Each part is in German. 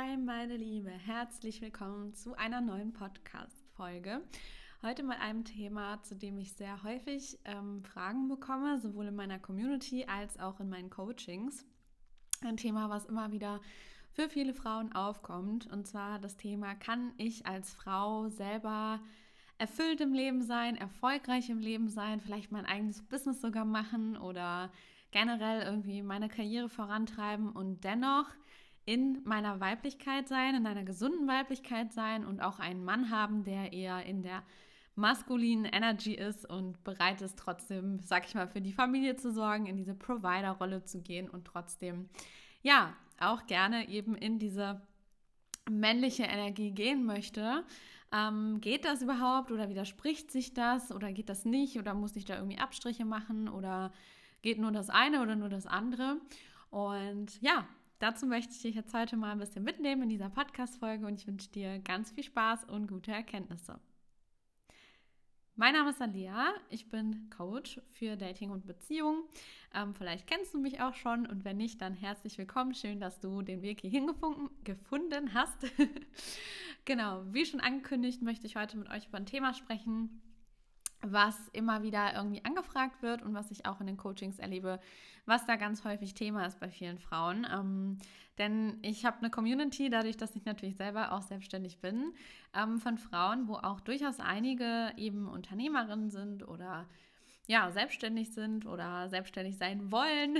Hi meine Liebe, herzlich willkommen zu einer neuen Podcast-Folge. Heute mal einem Thema, zu dem ich sehr häufig ähm, Fragen bekomme, sowohl in meiner Community als auch in meinen Coachings. Ein Thema, was immer wieder für viele Frauen aufkommt. Und zwar das Thema, kann ich als Frau selber erfüllt im Leben sein, erfolgreich im Leben sein, vielleicht mein eigenes Business sogar machen oder generell irgendwie meine Karriere vorantreiben und dennoch in meiner Weiblichkeit sein, in einer gesunden Weiblichkeit sein und auch einen Mann haben, der eher in der maskulinen Energy ist und bereit ist, trotzdem, sag ich mal, für die Familie zu sorgen, in diese Provider-Rolle zu gehen und trotzdem, ja, auch gerne eben in diese männliche Energie gehen möchte. Ähm, geht das überhaupt oder widerspricht sich das oder geht das nicht oder muss ich da irgendwie Abstriche machen oder geht nur das eine oder nur das andere? Und ja, dazu möchte ich dich jetzt heute mal ein bisschen mitnehmen in dieser Podcast-Folge und ich wünsche dir ganz viel Spaß und gute Erkenntnisse. Mein Name ist Alia, ich bin Coach für Dating und Beziehung. Ähm, vielleicht kennst du mich auch schon und wenn nicht, dann herzlich willkommen. Schön, dass du den Weg hierhin gefunden hast. genau, wie schon angekündigt, möchte ich heute mit euch über ein Thema sprechen, was immer wieder irgendwie angefragt wird und was ich auch in den Coachings erlebe, was da ganz häufig Thema ist bei vielen Frauen. Ähm, denn ich habe eine Community, dadurch, dass ich natürlich selber auch selbstständig bin, ähm, von Frauen, wo auch durchaus einige eben Unternehmerinnen sind oder ja, selbstständig sind oder selbstständig sein wollen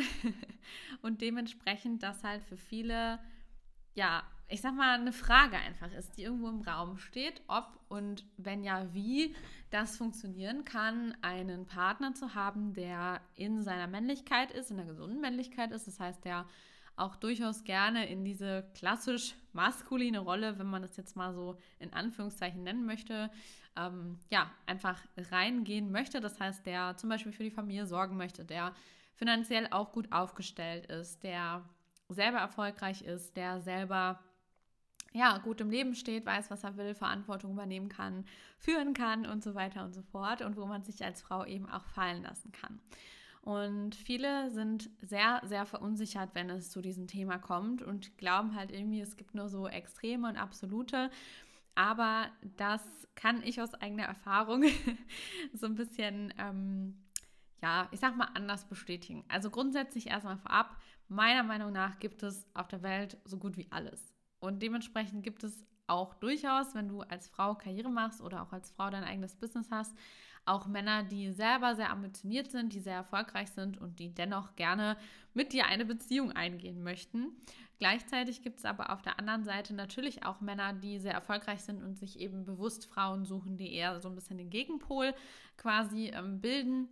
und dementsprechend das halt für viele ja, ich sag mal, eine Frage einfach ist, die irgendwo im Raum steht, ob und wenn ja, wie das funktionieren kann, einen Partner zu haben, der in seiner Männlichkeit ist, in der gesunden Männlichkeit ist. Das heißt, der auch durchaus gerne in diese klassisch maskuline Rolle, wenn man das jetzt mal so in Anführungszeichen nennen möchte, ähm, ja, einfach reingehen möchte. Das heißt, der zum Beispiel für die Familie sorgen möchte, der finanziell auch gut aufgestellt ist, der selber erfolgreich ist, der selber ja, gut im Leben steht, weiß, was er will, Verantwortung übernehmen kann, führen kann und so weiter und so fort und wo man sich als Frau eben auch fallen lassen kann. Und viele sind sehr, sehr verunsichert, wenn es zu diesem Thema kommt und glauben halt irgendwie, es gibt nur so Extreme und Absolute. Aber das kann ich aus eigener Erfahrung so ein bisschen, ähm, ja, ich sag mal, anders bestätigen. Also grundsätzlich erstmal vorab, meiner Meinung nach gibt es auf der Welt so gut wie alles. Und dementsprechend gibt es auch durchaus, wenn du als Frau Karriere machst oder auch als Frau dein eigenes Business hast, auch Männer, die selber sehr ambitioniert sind, die sehr erfolgreich sind und die dennoch gerne mit dir eine Beziehung eingehen möchten. Gleichzeitig gibt es aber auf der anderen Seite natürlich auch Männer, die sehr erfolgreich sind und sich eben bewusst Frauen suchen, die eher so ein bisschen den Gegenpol quasi ähm, bilden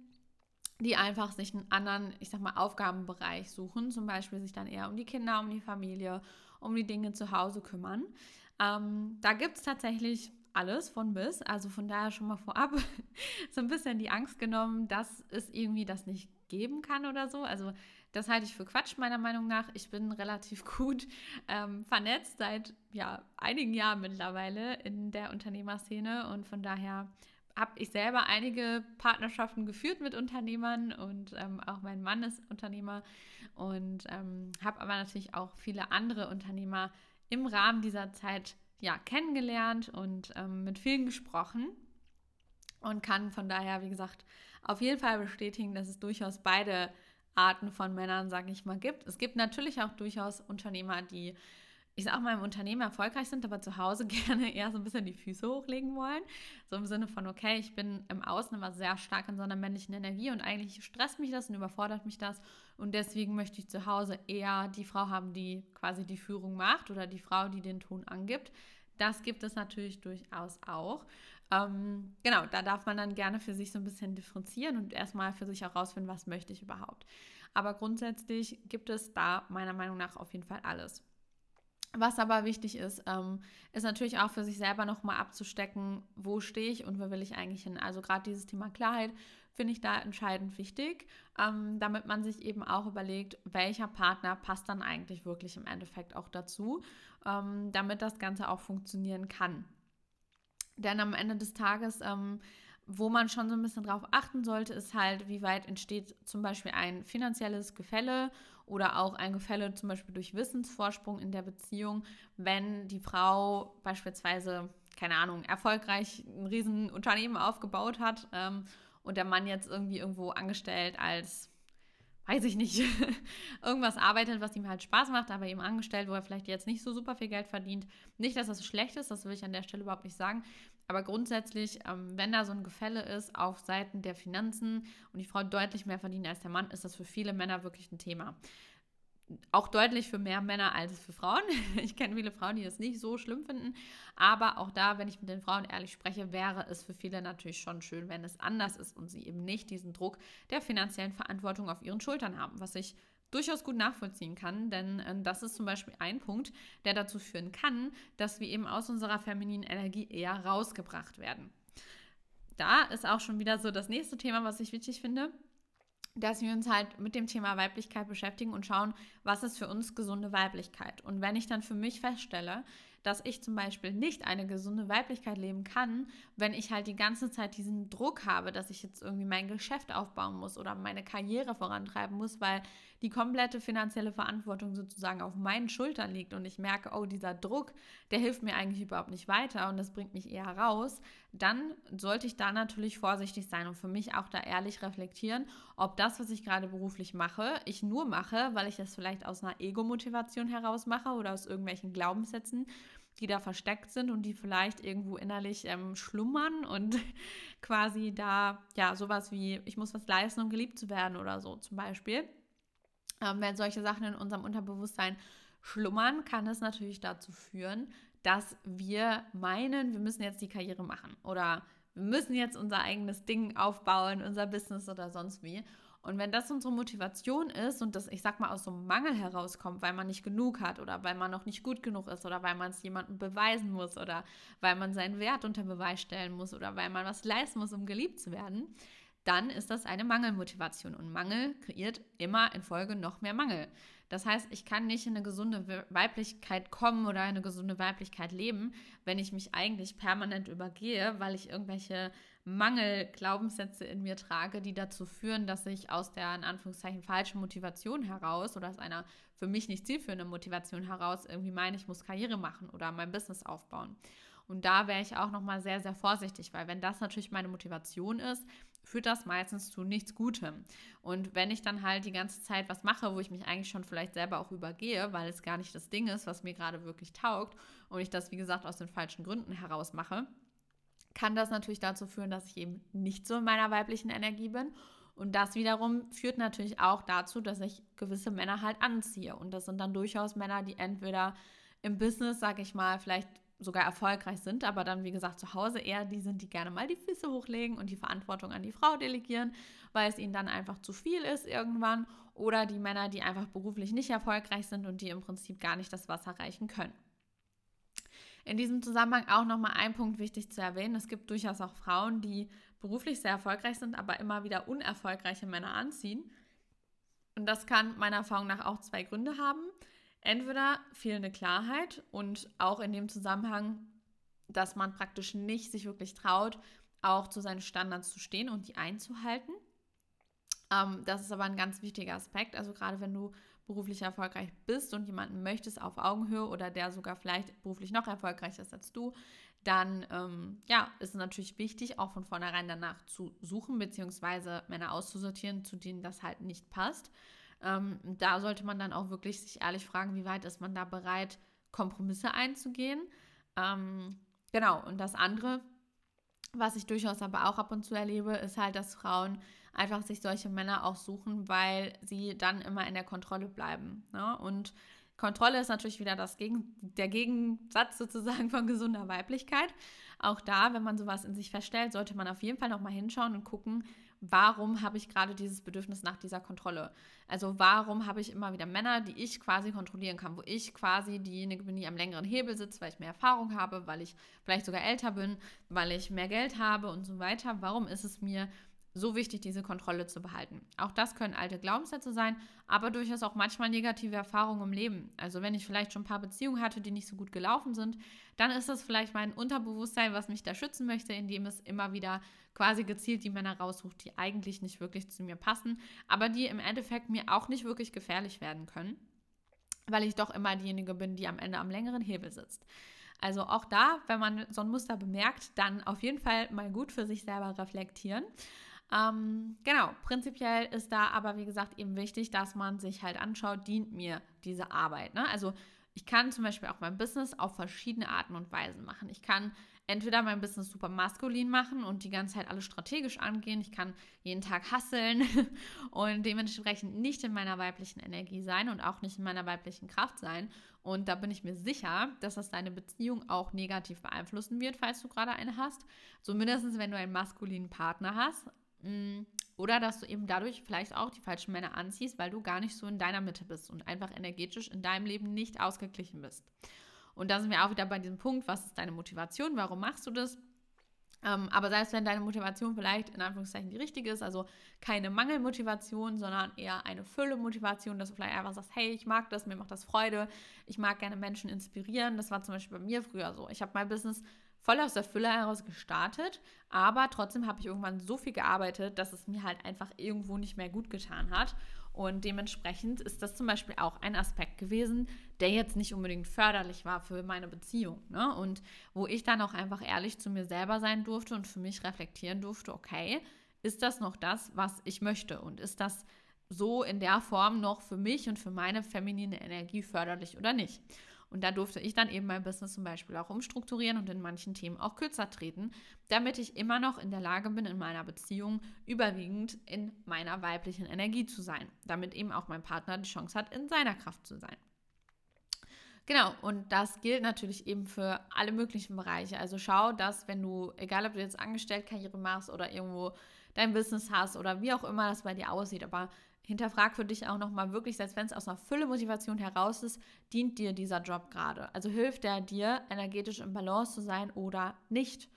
die einfach sich einen anderen, ich sag mal, Aufgabenbereich suchen, zum Beispiel sich dann eher um die Kinder, um die Familie, um die Dinge zu Hause kümmern. Ähm, da gibt es tatsächlich alles von bis, also von daher schon mal vorab so ein bisschen die Angst genommen, dass es irgendwie das nicht geben kann oder so. Also das halte ich für Quatsch meiner Meinung nach. Ich bin relativ gut ähm, vernetzt seit ja, einigen Jahren mittlerweile in der Unternehmerszene und von daher habe ich selber einige Partnerschaften geführt mit Unternehmern und ähm, auch mein Mann ist Unternehmer und ähm, habe aber natürlich auch viele andere Unternehmer im Rahmen dieser Zeit ja, kennengelernt und ähm, mit vielen gesprochen und kann von daher, wie gesagt, auf jeden Fall bestätigen, dass es durchaus beide Arten von Männern, sage ich mal, gibt. Es gibt natürlich auch durchaus Unternehmer, die ich sag mal, im Unternehmen erfolgreich sind, aber zu Hause gerne eher so ein bisschen die Füße hochlegen wollen. So im Sinne von, okay, ich bin im Außen immer sehr stark in so einer männlichen Energie und eigentlich stresst mich das und überfordert mich das. Und deswegen möchte ich zu Hause eher die Frau haben, die quasi die Führung macht oder die Frau, die den Ton angibt. Das gibt es natürlich durchaus auch. Ähm, genau, da darf man dann gerne für sich so ein bisschen differenzieren und erstmal für sich herausfinden, was möchte ich überhaupt. Aber grundsätzlich gibt es da meiner Meinung nach auf jeden Fall alles. Was aber wichtig ist, ähm, ist natürlich auch für sich selber nochmal abzustecken, wo stehe ich und wo will ich eigentlich hin. Also gerade dieses Thema Klarheit finde ich da entscheidend wichtig, ähm, damit man sich eben auch überlegt, welcher Partner passt dann eigentlich wirklich im Endeffekt auch dazu, ähm, damit das Ganze auch funktionieren kann. Denn am Ende des Tages ähm, wo man schon so ein bisschen drauf achten sollte, ist halt, wie weit entsteht zum Beispiel ein finanzielles Gefälle oder auch ein Gefälle zum Beispiel durch Wissensvorsprung in der Beziehung, wenn die Frau beispielsweise, keine Ahnung, erfolgreich ein Riesenunternehmen aufgebaut hat ähm, und der Mann jetzt irgendwie irgendwo angestellt als weiß ich nicht, irgendwas arbeitet, was ihm halt Spaß macht, aber ihm angestellt, wo er vielleicht jetzt nicht so super viel Geld verdient. Nicht, dass das schlecht ist, das will ich an der Stelle überhaupt nicht sagen. Aber grundsätzlich, ähm, wenn da so ein Gefälle ist auf Seiten der Finanzen und die Frau deutlich mehr verdient als der Mann, ist das für viele Männer wirklich ein Thema auch deutlich für mehr Männer als für Frauen. Ich kenne viele Frauen, die das nicht so schlimm finden. Aber auch da, wenn ich mit den Frauen ehrlich spreche, wäre es für viele natürlich schon schön, wenn es anders ist und sie eben nicht diesen Druck der finanziellen Verantwortung auf ihren Schultern haben, was ich durchaus gut nachvollziehen kann, denn äh, das ist zum Beispiel ein Punkt, der dazu führen kann, dass wir eben aus unserer femininen Energie eher rausgebracht werden. Da ist auch schon wieder so das nächste Thema, was ich wichtig finde dass wir uns halt mit dem Thema Weiblichkeit beschäftigen und schauen, was ist für uns gesunde Weiblichkeit. Und wenn ich dann für mich feststelle, dass ich zum Beispiel nicht eine gesunde Weiblichkeit leben kann, wenn ich halt die ganze Zeit diesen Druck habe, dass ich jetzt irgendwie mein Geschäft aufbauen muss oder meine Karriere vorantreiben muss, weil die komplette finanzielle Verantwortung sozusagen auf meinen Schultern liegt und ich merke, oh, dieser Druck, der hilft mir eigentlich überhaupt nicht weiter und das bringt mich eher raus, dann sollte ich da natürlich vorsichtig sein und für mich auch da ehrlich reflektieren, ob das, was ich gerade beruflich mache, ich nur mache, weil ich das vielleicht aus einer Ego-Motivation heraus mache oder aus irgendwelchen Glaubenssätzen die da versteckt sind und die vielleicht irgendwo innerlich ähm, schlummern und quasi da, ja, sowas wie, ich muss was leisten, um geliebt zu werden oder so zum Beispiel. Ähm, wenn solche Sachen in unserem Unterbewusstsein schlummern, kann es natürlich dazu führen, dass wir meinen, wir müssen jetzt die Karriere machen oder wir müssen jetzt unser eigenes Ding aufbauen, unser Business oder sonst wie. Und wenn das unsere Motivation ist und das, ich sag mal, aus so einem Mangel herauskommt, weil man nicht genug hat oder weil man noch nicht gut genug ist oder weil man es jemandem beweisen muss oder weil man seinen Wert unter Beweis stellen muss oder weil man was leisten muss, um geliebt zu werden, dann ist das eine Mangelmotivation. Und Mangel kreiert immer in Folge noch mehr Mangel. Das heißt, ich kann nicht in eine gesunde Weiblichkeit kommen oder eine gesunde Weiblichkeit leben, wenn ich mich eigentlich permanent übergehe, weil ich irgendwelche Mangelglaubenssätze in mir trage, die dazu führen, dass ich aus der in Anführungszeichen falschen Motivation heraus oder aus einer für mich nicht zielführenden Motivation heraus irgendwie meine, ich muss Karriere machen oder mein Business aufbauen. Und da wäre ich auch nochmal sehr, sehr vorsichtig, weil wenn das natürlich meine Motivation ist, führt das meistens zu nichts Gutem. Und wenn ich dann halt die ganze Zeit was mache, wo ich mich eigentlich schon vielleicht selber auch übergehe, weil es gar nicht das Ding ist, was mir gerade wirklich taugt und ich das, wie gesagt, aus den falschen Gründen heraus mache, kann das natürlich dazu führen, dass ich eben nicht so in meiner weiblichen Energie bin. Und das wiederum führt natürlich auch dazu, dass ich gewisse Männer halt anziehe. Und das sind dann durchaus Männer, die entweder im Business, sag ich mal, vielleicht sogar erfolgreich sind, aber dann, wie gesagt, zu Hause eher die sind, die gerne mal die Füße hochlegen und die Verantwortung an die Frau delegieren, weil es ihnen dann einfach zu viel ist irgendwann. Oder die Männer, die einfach beruflich nicht erfolgreich sind und die im Prinzip gar nicht das Wasser reichen können. In diesem Zusammenhang auch nochmal ein Punkt wichtig zu erwähnen. Es gibt durchaus auch Frauen, die beruflich sehr erfolgreich sind, aber immer wieder unerfolgreiche Männer anziehen. Und das kann meiner Erfahrung nach auch zwei Gründe haben. Entweder fehlende Klarheit und auch in dem Zusammenhang, dass man praktisch nicht sich wirklich traut, auch zu seinen Standards zu stehen und die einzuhalten. Ähm, das ist aber ein ganz wichtiger Aspekt. Also gerade wenn du beruflich erfolgreich bist und jemanden möchtest auf Augenhöhe oder der sogar vielleicht beruflich noch erfolgreicher ist als du, dann ähm, ja, ist es natürlich wichtig, auch von vornherein danach zu suchen, beziehungsweise Männer auszusortieren, zu denen das halt nicht passt. Ähm, da sollte man dann auch wirklich sich ehrlich fragen, wie weit ist man da bereit, Kompromisse einzugehen. Ähm, genau, und das andere, was ich durchaus aber auch ab und zu erlebe, ist halt, dass Frauen einfach sich solche Männer auch suchen, weil sie dann immer in der Kontrolle bleiben. Ne? Und Kontrolle ist natürlich wieder das Gegen der Gegensatz sozusagen von gesunder Weiblichkeit. Auch da, wenn man sowas in sich feststellt, sollte man auf jeden Fall nochmal hinschauen und gucken, warum habe ich gerade dieses Bedürfnis nach dieser Kontrolle? Also warum habe ich immer wieder Männer, die ich quasi kontrollieren kann, wo ich quasi diejenige bin, die am längeren Hebel sitzt, weil ich mehr Erfahrung habe, weil ich vielleicht sogar älter bin, weil ich mehr Geld habe und so weiter. Warum ist es mir so wichtig, diese Kontrolle zu behalten. Auch das können alte Glaubenssätze sein, aber durchaus auch manchmal negative Erfahrungen im Leben. Also wenn ich vielleicht schon ein paar Beziehungen hatte, die nicht so gut gelaufen sind, dann ist das vielleicht mein Unterbewusstsein, was mich da schützen möchte, indem es immer wieder quasi gezielt die Männer raussucht, die eigentlich nicht wirklich zu mir passen, aber die im Endeffekt mir auch nicht wirklich gefährlich werden können, weil ich doch immer diejenige bin, die am Ende am längeren Hebel sitzt. Also auch da, wenn man so ein Muster bemerkt, dann auf jeden Fall mal gut für sich selber reflektieren. Ähm, genau, prinzipiell ist da aber, wie gesagt, eben wichtig, dass man sich halt anschaut, dient mir diese Arbeit. Ne? Also ich kann zum Beispiel auch mein Business auf verschiedene Arten und Weisen machen. Ich kann entweder mein Business super maskulin machen und die ganze Zeit alles strategisch angehen. Ich kann jeden Tag hasseln und dementsprechend nicht in meiner weiblichen Energie sein und auch nicht in meiner weiblichen Kraft sein. Und da bin ich mir sicher, dass das deine Beziehung auch negativ beeinflussen wird, falls du gerade eine hast. Zumindest wenn du einen maskulinen Partner hast. Mm, oder dass du eben dadurch vielleicht auch die falschen Männer anziehst, weil du gar nicht so in deiner Mitte bist und einfach energetisch in deinem Leben nicht ausgeglichen bist. Und da sind wir auch wieder bei diesem Punkt, was ist deine Motivation, warum machst du das? Ähm, aber selbst wenn deine Motivation vielleicht in Anführungszeichen die richtige ist, also keine Mangelmotivation, sondern eher eine Fülle-Motivation, dass du vielleicht einfach sagst, hey, ich mag das, mir macht das Freude, ich mag gerne Menschen inspirieren. Das war zum Beispiel bei mir früher so. Ich habe mein Business voll aus der Fülle heraus gestartet, aber trotzdem habe ich irgendwann so viel gearbeitet, dass es mir halt einfach irgendwo nicht mehr gut getan hat. Und dementsprechend ist das zum Beispiel auch ein Aspekt gewesen, der jetzt nicht unbedingt förderlich war für meine Beziehung. Ne? Und wo ich dann auch einfach ehrlich zu mir selber sein durfte und für mich reflektieren durfte, okay, ist das noch das, was ich möchte? Und ist das so in der Form noch für mich und für meine feminine Energie förderlich oder nicht? Und da durfte ich dann eben mein Business zum Beispiel auch umstrukturieren und in manchen Themen auch kürzer treten, damit ich immer noch in der Lage bin, in meiner Beziehung überwiegend in meiner weiblichen Energie zu sein, damit eben auch mein Partner die Chance hat, in seiner Kraft zu sein. Genau, und das gilt natürlich eben für alle möglichen Bereiche. Also schau, dass wenn du, egal ob du jetzt Angestelltkarriere machst oder irgendwo dein Business hast oder wie auch immer das bei dir aussieht, aber hinterfrag für dich auch nochmal wirklich, selbst wenn es aus einer Fülle-Motivation heraus ist, dient dir dieser Job gerade? Also hilft der dir, energetisch im Balance zu sein oder nicht?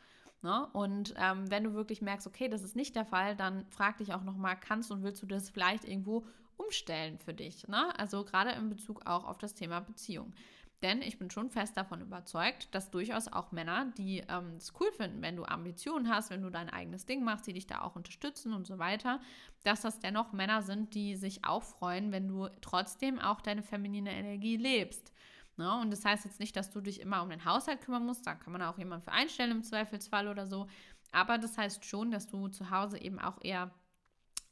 Ne? Und ähm, wenn du wirklich merkst, okay, das ist nicht der Fall, dann frag dich auch nochmal, kannst und willst du das vielleicht irgendwo umstellen für dich? Ne? Also gerade in Bezug auch auf das Thema Beziehung. Denn ich bin schon fest davon überzeugt, dass durchaus auch Männer, die ähm, es cool finden, wenn du Ambitionen hast, wenn du dein eigenes Ding machst, die dich da auch unterstützen und so weiter, dass das dennoch Männer sind, die sich auch freuen, wenn du trotzdem auch deine feminine Energie lebst. Ne? Und das heißt jetzt nicht, dass du dich immer um den Haushalt kümmern musst, da kann man auch jemanden für einstellen im Zweifelsfall oder so. Aber das heißt schon, dass du zu Hause eben auch eher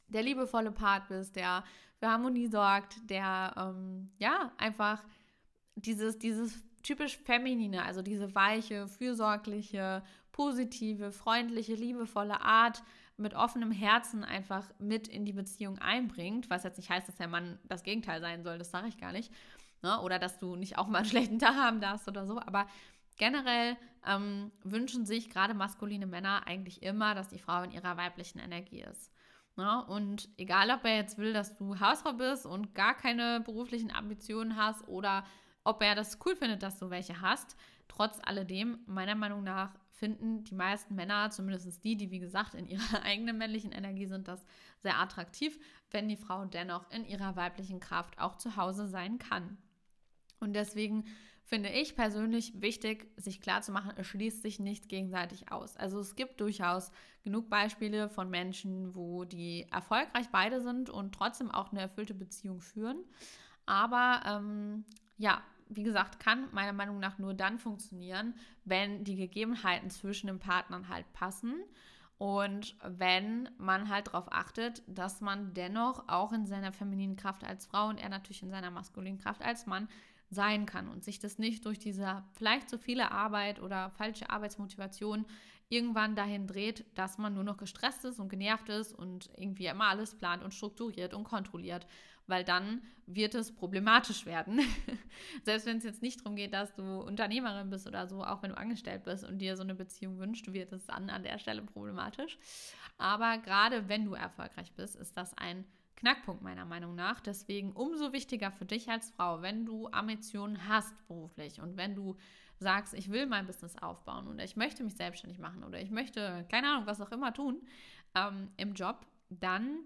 der liebevolle Part bist, der für Harmonie sorgt, der ähm, ja einfach dieses, dieses typisch Feminine, also diese weiche, fürsorgliche, positive, freundliche, liebevolle Art mit offenem Herzen einfach mit in die Beziehung einbringt, was jetzt nicht heißt, dass der Mann das Gegenteil sein soll, das sage ich gar nicht. Ne? Oder dass du nicht auch mal einen schlechten Tag haben darfst oder so, aber generell ähm, wünschen sich gerade maskuline Männer eigentlich immer, dass die Frau in ihrer weiblichen Energie ist. Ne? Und egal, ob er jetzt will, dass du Hausfrau bist und gar keine beruflichen Ambitionen hast oder ob er das cool findet, dass du welche hast. Trotz alledem, meiner Meinung nach, finden die meisten Männer, zumindest die, die wie gesagt in ihrer eigenen männlichen Energie sind, das sehr attraktiv, wenn die Frau dennoch in ihrer weiblichen Kraft auch zu Hause sein kann. Und deswegen finde ich persönlich wichtig, sich klarzumachen, es schließt sich nicht gegenseitig aus. Also es gibt durchaus genug Beispiele von Menschen, wo die erfolgreich beide sind und trotzdem auch eine erfüllte Beziehung führen. Aber ähm, ja, wie gesagt, kann meiner Meinung nach nur dann funktionieren, wenn die Gegebenheiten zwischen den Partnern halt passen und wenn man halt darauf achtet, dass man dennoch auch in seiner femininen Kraft als Frau und er natürlich in seiner maskulinen Kraft als Mann sein kann und sich das nicht durch diese vielleicht zu viele Arbeit oder falsche Arbeitsmotivation irgendwann dahin dreht, dass man nur noch gestresst ist und genervt ist und irgendwie immer alles plant und strukturiert und kontrolliert weil dann wird es problematisch werden. Selbst wenn es jetzt nicht darum geht, dass du Unternehmerin bist oder so, auch wenn du angestellt bist und dir so eine Beziehung wünscht, wird es dann an der Stelle problematisch. Aber gerade wenn du erfolgreich bist, ist das ein Knackpunkt meiner Meinung nach. Deswegen umso wichtiger für dich als Frau, wenn du Ambitionen hast beruflich und wenn du sagst, ich will mein Business aufbauen oder ich möchte mich selbstständig machen oder ich möchte, keine Ahnung, was auch immer tun, ähm, im Job, dann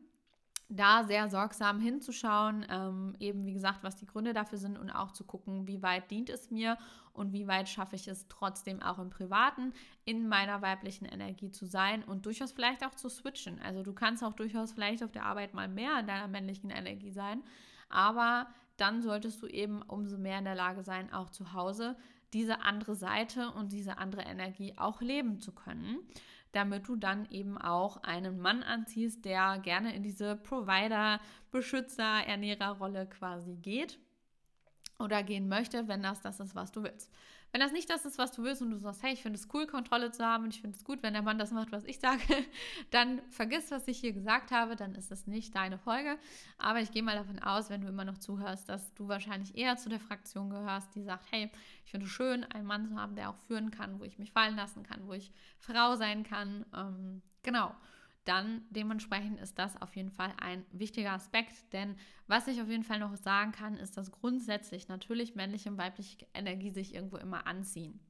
da sehr sorgsam hinzuschauen, ähm, eben wie gesagt, was die Gründe dafür sind und auch zu gucken, wie weit dient es mir und wie weit schaffe ich es trotzdem auch im Privaten in meiner weiblichen Energie zu sein und durchaus vielleicht auch zu switchen. Also du kannst auch durchaus vielleicht auf der Arbeit mal mehr in deiner männlichen Energie sein, aber dann solltest du eben umso mehr in der Lage sein, auch zu Hause diese andere Seite und diese andere Energie auch leben zu können damit du dann eben auch einen Mann anziehst, der gerne in diese Provider, Beschützer, Ernährerrolle quasi geht oder gehen möchte, wenn das das ist, was du willst. Wenn das nicht das ist, was du willst und du sagst, hey, ich finde es cool, Kontrolle zu haben und ich finde es gut, wenn der Mann das macht, was ich sage, dann vergiss, was ich hier gesagt habe, dann ist es nicht deine Folge. Aber ich gehe mal davon aus, wenn du immer noch zuhörst, dass du wahrscheinlich eher zu der Fraktion gehörst, die sagt, hey, ich finde es schön, einen Mann zu haben, der auch führen kann, wo ich mich fallen lassen kann, wo ich Frau sein kann. Ähm, genau dann dementsprechend ist das auf jeden Fall ein wichtiger Aspekt. Denn was ich auf jeden Fall noch sagen kann, ist, dass grundsätzlich natürlich männliche und weibliche Energie sich irgendwo immer anziehen.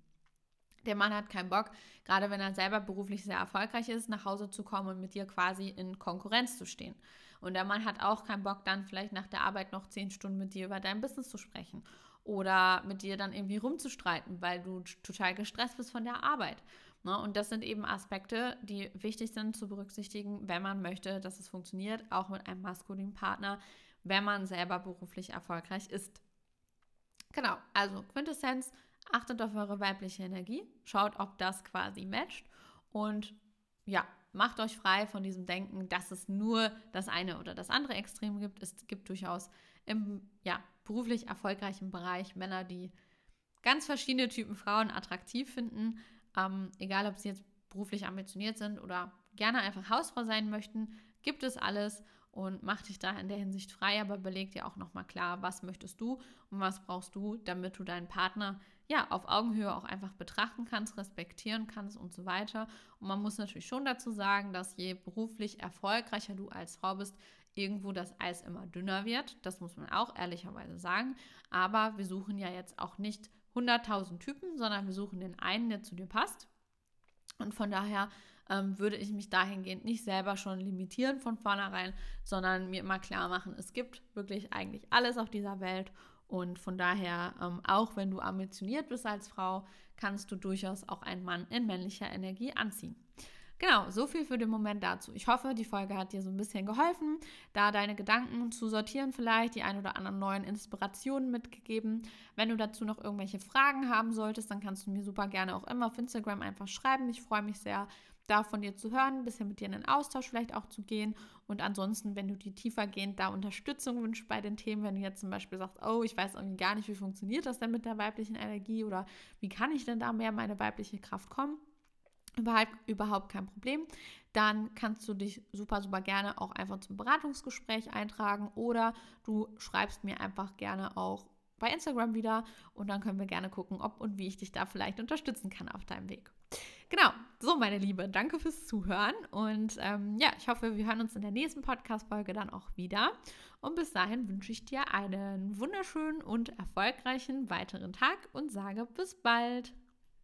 Der Mann hat keinen Bock, gerade wenn er selber beruflich sehr erfolgreich ist, nach Hause zu kommen und mit dir quasi in Konkurrenz zu stehen. Und der Mann hat auch keinen Bock, dann vielleicht nach der Arbeit noch zehn Stunden mit dir über dein Business zu sprechen oder mit dir dann irgendwie rumzustreiten, weil du total gestresst bist von der Arbeit. Ne? Und das sind eben Aspekte, die wichtig sind zu berücksichtigen, wenn man möchte, dass es funktioniert, auch mit einem maskulinen Partner, wenn man selber beruflich erfolgreich ist. Genau, also Quintessenz, achtet auf eure weibliche Energie, schaut, ob das quasi matcht und ja, macht euch frei von diesem Denken, dass es nur das eine oder das andere Extrem gibt. Es gibt durchaus im ja, beruflich erfolgreichen Bereich Männer, die ganz verschiedene Typen Frauen attraktiv finden ähm, egal, ob sie jetzt beruflich ambitioniert sind oder gerne einfach Hausfrau sein möchten, gibt es alles und mach dich da in der Hinsicht frei, aber beleg dir auch nochmal klar, was möchtest du und was brauchst du, damit du deinen Partner ja auf Augenhöhe auch einfach betrachten kannst, respektieren kannst und so weiter. Und man muss natürlich schon dazu sagen, dass je beruflich erfolgreicher du als Frau bist, irgendwo das Eis immer dünner wird. Das muss man auch ehrlicherweise sagen. Aber wir suchen ja jetzt auch nicht 100.000 Typen, sondern wir suchen den einen, der zu dir passt. Und von daher ähm, würde ich mich dahingehend nicht selber schon limitieren von vornherein, sondern mir immer klar machen, es gibt wirklich eigentlich alles auf dieser Welt. Und von daher, ähm, auch wenn du ambitioniert bist als Frau, kannst du durchaus auch einen Mann in männlicher Energie anziehen. Genau, so viel für den Moment dazu. Ich hoffe, die Folge hat dir so ein bisschen geholfen, da deine Gedanken zu sortieren, vielleicht die ein oder anderen neuen Inspirationen mitgegeben. Wenn du dazu noch irgendwelche Fragen haben solltest, dann kannst du mir super gerne auch immer auf Instagram einfach schreiben. Ich freue mich sehr, da von dir zu hören, ein bisschen mit dir in den Austausch vielleicht auch zu gehen. Und ansonsten, wenn du dir tiefergehend da Unterstützung wünschst bei den Themen, wenn du jetzt zum Beispiel sagst, oh, ich weiß irgendwie gar nicht, wie funktioniert das denn mit der weiblichen Energie oder wie kann ich denn da mehr in meine weibliche Kraft kommen, überhaupt, überhaupt kein Problem. Dann kannst du dich super, super gerne auch einfach zum Beratungsgespräch eintragen oder du schreibst mir einfach gerne auch bei Instagram wieder und dann können wir gerne gucken, ob und wie ich dich da vielleicht unterstützen kann auf deinem Weg. Genau, so meine Liebe, danke fürs Zuhören und ähm, ja, ich hoffe, wir hören uns in der nächsten Podcast-Folge dann auch wieder. Und bis dahin wünsche ich dir einen wunderschönen und erfolgreichen weiteren Tag und sage bis bald.